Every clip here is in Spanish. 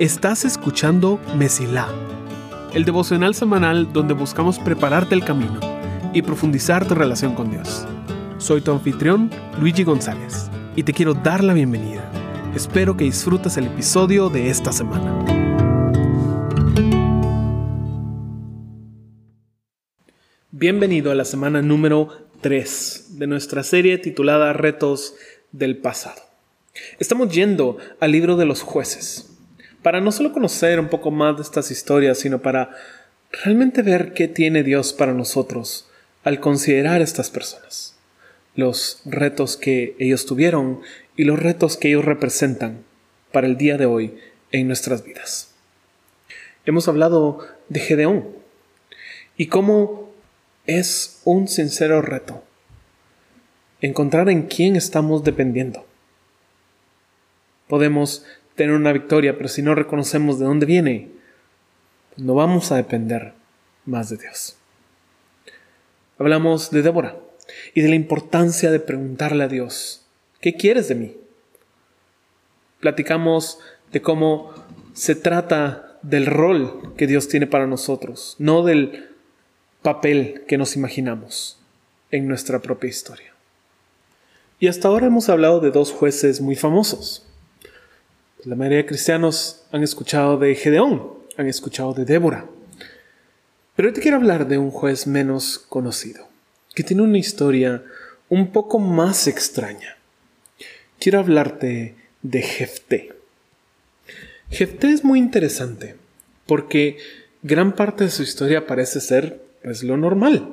Estás escuchando Mesilá, el devocional semanal donde buscamos prepararte el camino y profundizar tu relación con Dios. Soy tu anfitrión, Luigi González, y te quiero dar la bienvenida. Espero que disfrutes el episodio de esta semana. Bienvenido a la semana número 3 de nuestra serie titulada Retos del Pasado. Estamos yendo al libro de los jueces para no solo conocer un poco más de estas historias, sino para realmente ver qué tiene Dios para nosotros al considerar estas personas, los retos que ellos tuvieron y los retos que ellos representan para el día de hoy en nuestras vidas. Hemos hablado de Gedeón y cómo es un sincero reto encontrar en quién estamos dependiendo. Podemos tener una victoria, pero si no reconocemos de dónde viene, no vamos a depender más de Dios. Hablamos de Débora y de la importancia de preguntarle a Dios, ¿qué quieres de mí? Platicamos de cómo se trata del rol que Dios tiene para nosotros, no del papel que nos imaginamos en nuestra propia historia. Y hasta ahora hemos hablado de dos jueces muy famosos, la mayoría de cristianos han escuchado de Gedeón, han escuchado de Débora. Pero hoy te quiero hablar de un juez menos conocido, que tiene una historia un poco más extraña. Quiero hablarte de Jefté. Jefté es muy interesante porque gran parte de su historia parece ser pues lo normal.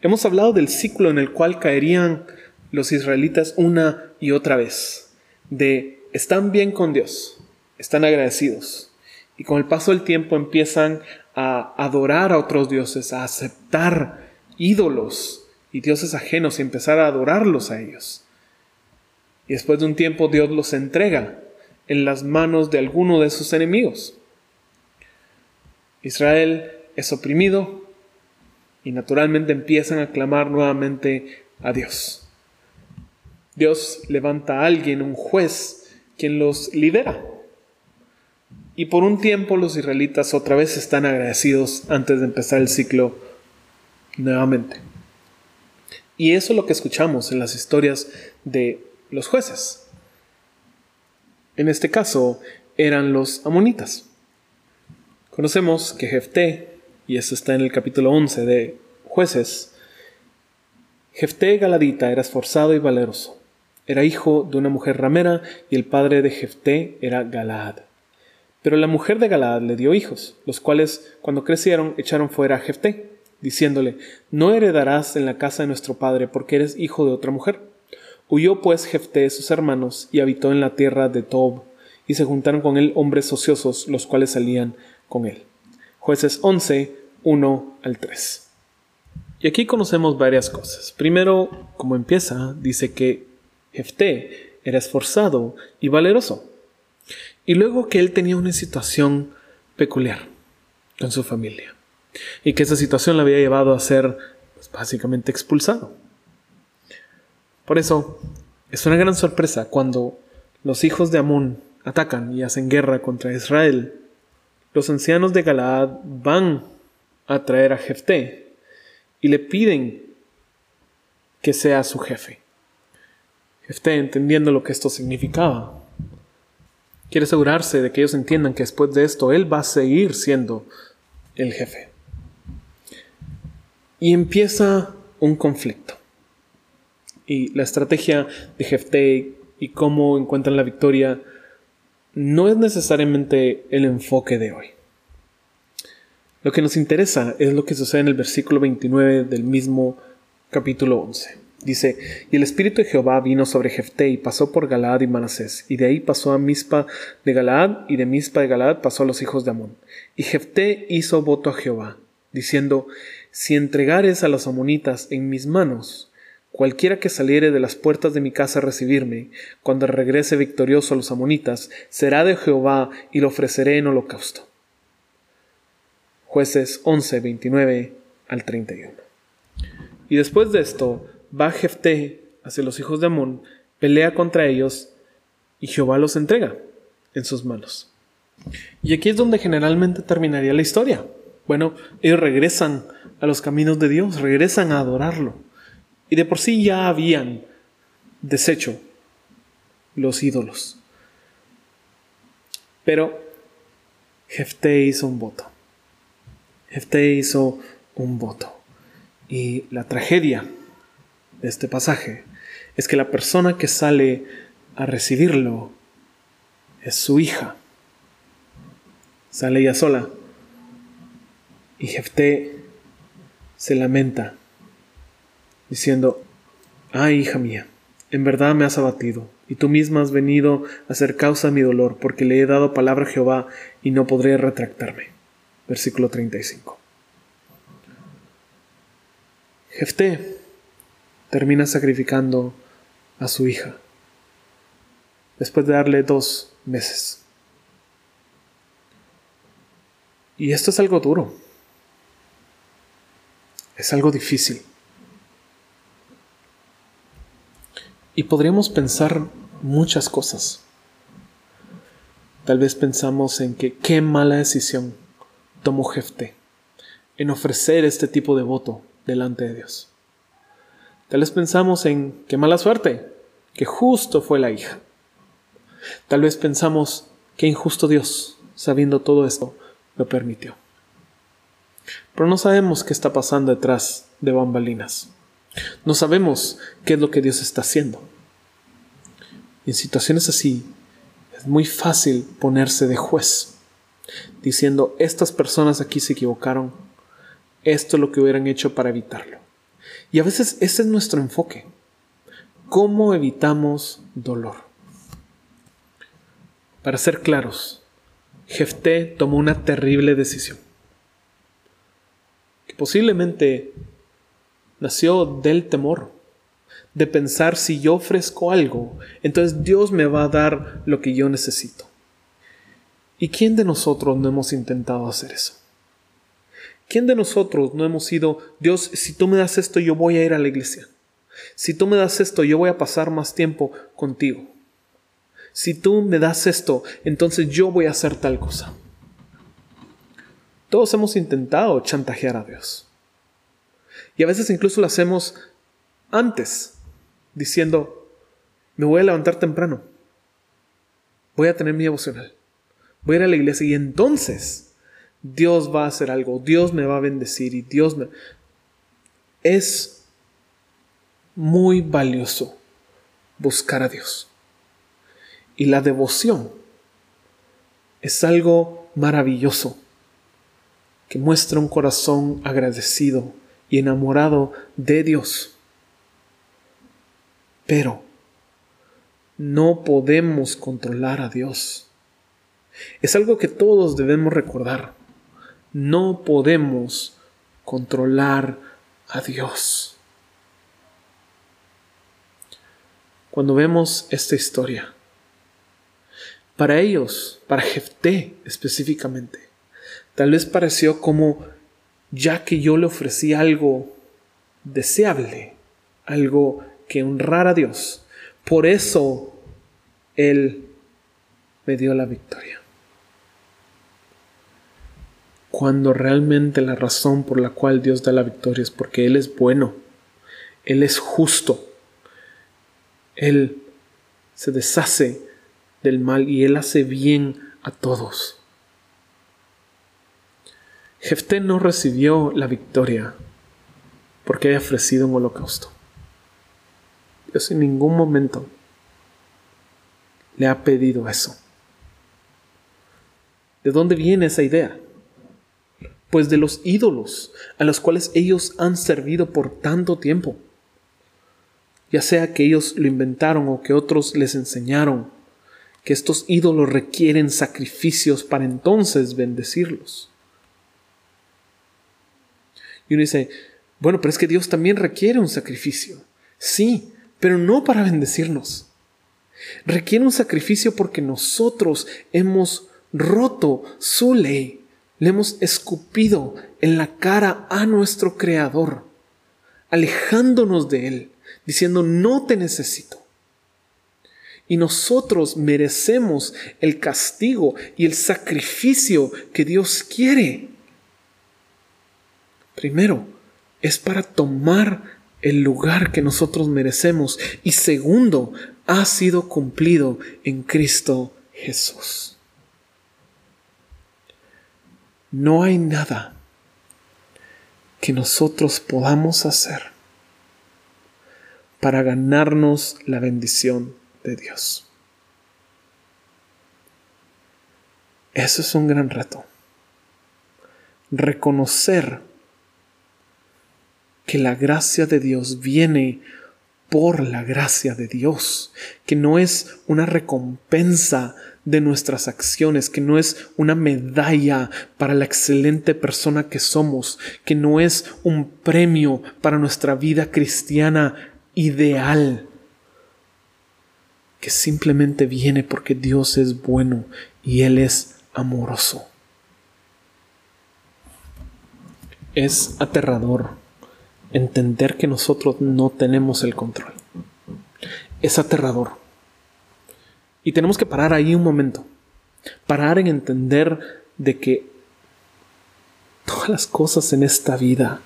Hemos hablado del ciclo en el cual caerían los israelitas una y otra vez, de están bien con Dios, están agradecidos. Y con el paso del tiempo empiezan a adorar a otros dioses, a aceptar ídolos y dioses ajenos y empezar a adorarlos a ellos. Y después de un tiempo Dios los entrega en las manos de alguno de sus enemigos. Israel es oprimido y naturalmente empiezan a clamar nuevamente a Dios. Dios levanta a alguien, un juez, quien los lidera. Y por un tiempo los israelitas otra vez están agradecidos antes de empezar el ciclo nuevamente. Y eso es lo que escuchamos en las historias de los jueces. En este caso eran los amonitas. Conocemos que Jefté, y eso está en el capítulo 11 de jueces, Jefté Galadita era esforzado y valeroso era hijo de una mujer ramera y el padre de Jefté era Galaad. Pero la mujer de Galaad le dio hijos, los cuales, cuando crecieron, echaron fuera a Jefté, diciéndole, No heredarás en la casa de nuestro padre, porque eres hijo de otra mujer. Huyó pues Jefté de sus hermanos y habitó en la tierra de Tob, y se juntaron con él hombres ociosos, los cuales salían con él. Jueces 11, 1 al 3. Y aquí conocemos varias cosas. Primero, como empieza, dice que Jefté era esforzado y valeroso. Y luego que él tenía una situación peculiar con su familia. Y que esa situación le había llevado a ser pues, básicamente expulsado. Por eso es una gran sorpresa cuando los hijos de Amón atacan y hacen guerra contra Israel. Los ancianos de Galaad van a traer a Jefté y le piden que sea su jefe esté entendiendo lo que esto significaba. Quiere asegurarse de que ellos entiendan que después de esto Él va a seguir siendo el jefe. Y empieza un conflicto. Y la estrategia de Jefté y cómo encuentran la victoria no es necesariamente el enfoque de hoy. Lo que nos interesa es lo que sucede en el versículo 29 del mismo capítulo 11. Dice, y el espíritu de Jehová vino sobre Jefté y pasó por Galaad y Manasés, y de ahí pasó a Mispa de Galaad, y de Mispa de Galaad pasó a los hijos de Amón. Y Jefté hizo voto a Jehová, diciendo, si entregares a los amonitas en mis manos, cualquiera que saliere de las puertas de mi casa a recibirme, cuando regrese victorioso a los amonitas, será de Jehová y lo ofreceré en holocausto. Jueces 11, 29 al 31. Y después de esto, va Jefté hacia los hijos de Amón, pelea contra ellos y Jehová los entrega en sus manos. Y aquí es donde generalmente terminaría la historia. Bueno, ellos regresan a los caminos de Dios, regresan a adorarlo. Y de por sí ya habían deshecho los ídolos. Pero Jefté hizo un voto. Jefté hizo un voto. Y la tragedia este pasaje es que la persona que sale a recibirlo es su hija. Sale ella sola. Y Jefté se lamenta, diciendo, ay hija mía, en verdad me has abatido, y tú misma has venido a ser causa de mi dolor, porque le he dado palabra a Jehová y no podré retractarme. Versículo 35. Jefté termina sacrificando a su hija después de darle dos meses. Y esto es algo duro. Es algo difícil. Y podríamos pensar muchas cosas. Tal vez pensamos en que qué mala decisión tomó Jefte en ofrecer este tipo de voto delante de Dios. Tal vez pensamos en qué mala suerte que justo fue la hija. Tal vez pensamos que injusto Dios, sabiendo todo esto, lo permitió. Pero no sabemos qué está pasando detrás de bambalinas. No sabemos qué es lo que Dios está haciendo. en situaciones así, es muy fácil ponerse de juez, diciendo, estas personas aquí se equivocaron, esto es lo que hubieran hecho para evitarlo. Y a veces ese es nuestro enfoque. ¿Cómo evitamos dolor? Para ser claros, Jefté tomó una terrible decisión, que posiblemente nació del temor, de pensar si yo ofrezco algo, entonces Dios me va a dar lo que yo necesito. ¿Y quién de nosotros no hemos intentado hacer eso? ¿Quién de nosotros no hemos sido, Dios, si tú me das esto, yo voy a ir a la iglesia? Si tú me das esto, yo voy a pasar más tiempo contigo si tú me das esto, entonces yo voy a hacer tal cosa. Todos hemos intentado chantajear a Dios. Y a veces incluso lo hacemos antes, diciendo, me voy a levantar temprano, voy a tener mi devocional, voy a ir a la iglesia y entonces Dios va a hacer algo, Dios me va a bendecir y Dios me... Es muy valioso buscar a Dios. Y la devoción es algo maravilloso que muestra un corazón agradecido y enamorado de Dios. Pero no podemos controlar a Dios. Es algo que todos debemos recordar. No podemos controlar a Dios. Cuando vemos esta historia, para ellos, para Jefté específicamente, tal vez pareció como ya que yo le ofrecí algo deseable, algo que honrara a Dios, por eso Él me dio la victoria. Cuando realmente la razón por la cual Dios da la victoria es porque Él es bueno, Él es justo, Él se deshace del mal y él hace bien a todos. Jefté no recibió la victoria porque haya ofrecido un holocausto. Dios en ningún momento le ha pedido eso. ¿De dónde viene esa idea? Pues de los ídolos a los cuales ellos han servido por tanto tiempo. Ya sea que ellos lo inventaron o que otros les enseñaron que estos ídolos requieren sacrificios para entonces bendecirlos. Y uno dice, bueno, pero es que Dios también requiere un sacrificio. Sí, pero no para bendecirnos. Requiere un sacrificio porque nosotros hemos roto su ley, le hemos escupido en la cara a nuestro Creador, alejándonos de Él, diciendo, no te necesito. Y nosotros merecemos el castigo y el sacrificio que Dios quiere. Primero, es para tomar el lugar que nosotros merecemos. Y segundo, ha sido cumplido en Cristo Jesús. No hay nada que nosotros podamos hacer para ganarnos la bendición de Dios. Eso es un gran reto. Reconocer que la gracia de Dios viene por la gracia de Dios, que no es una recompensa de nuestras acciones, que no es una medalla para la excelente persona que somos, que no es un premio para nuestra vida cristiana ideal, que simplemente viene porque Dios es bueno y Él es amoroso. Es aterrador entender que nosotros no tenemos el control. Es aterrador. Y tenemos que parar ahí un momento. Parar en entender de que todas las cosas en esta vida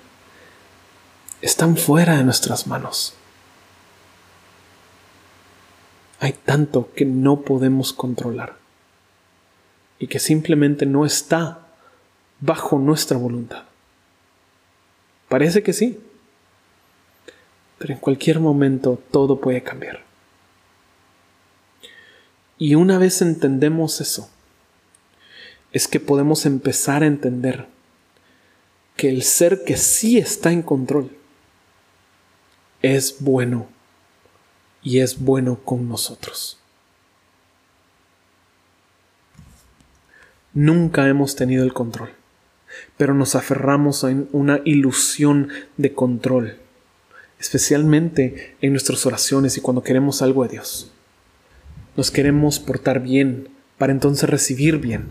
están fuera de nuestras manos. Hay tanto que no podemos controlar y que simplemente no está bajo nuestra voluntad. Parece que sí, pero en cualquier momento todo puede cambiar. Y una vez entendemos eso, es que podemos empezar a entender que el ser que sí está en control es bueno y es bueno con nosotros. Nunca hemos tenido el control, pero nos aferramos a una ilusión de control especialmente en nuestras oraciones y cuando queremos algo de Dios. Nos queremos portar bien para entonces recibir bien,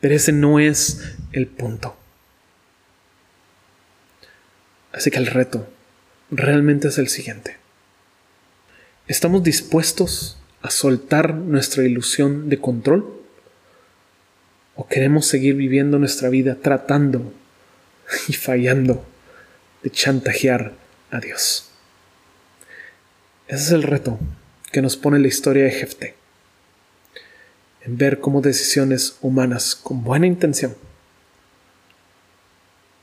pero ese no es el punto. Así que el reto realmente es el siguiente. ¿Estamos dispuestos a soltar nuestra ilusión de control? ¿O queremos seguir viviendo nuestra vida tratando y fallando de chantajear a Dios. Ese es el reto que nos pone la historia de Jefté. En ver cómo decisiones humanas con buena intención,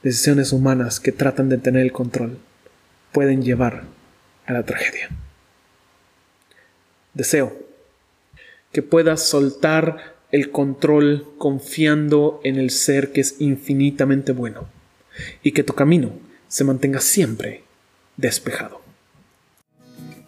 decisiones humanas que tratan de tener el control, pueden llevar a la tragedia. Deseo que puedas soltar el control confiando en el ser que es infinitamente bueno y que tu camino se mantenga siempre despejado.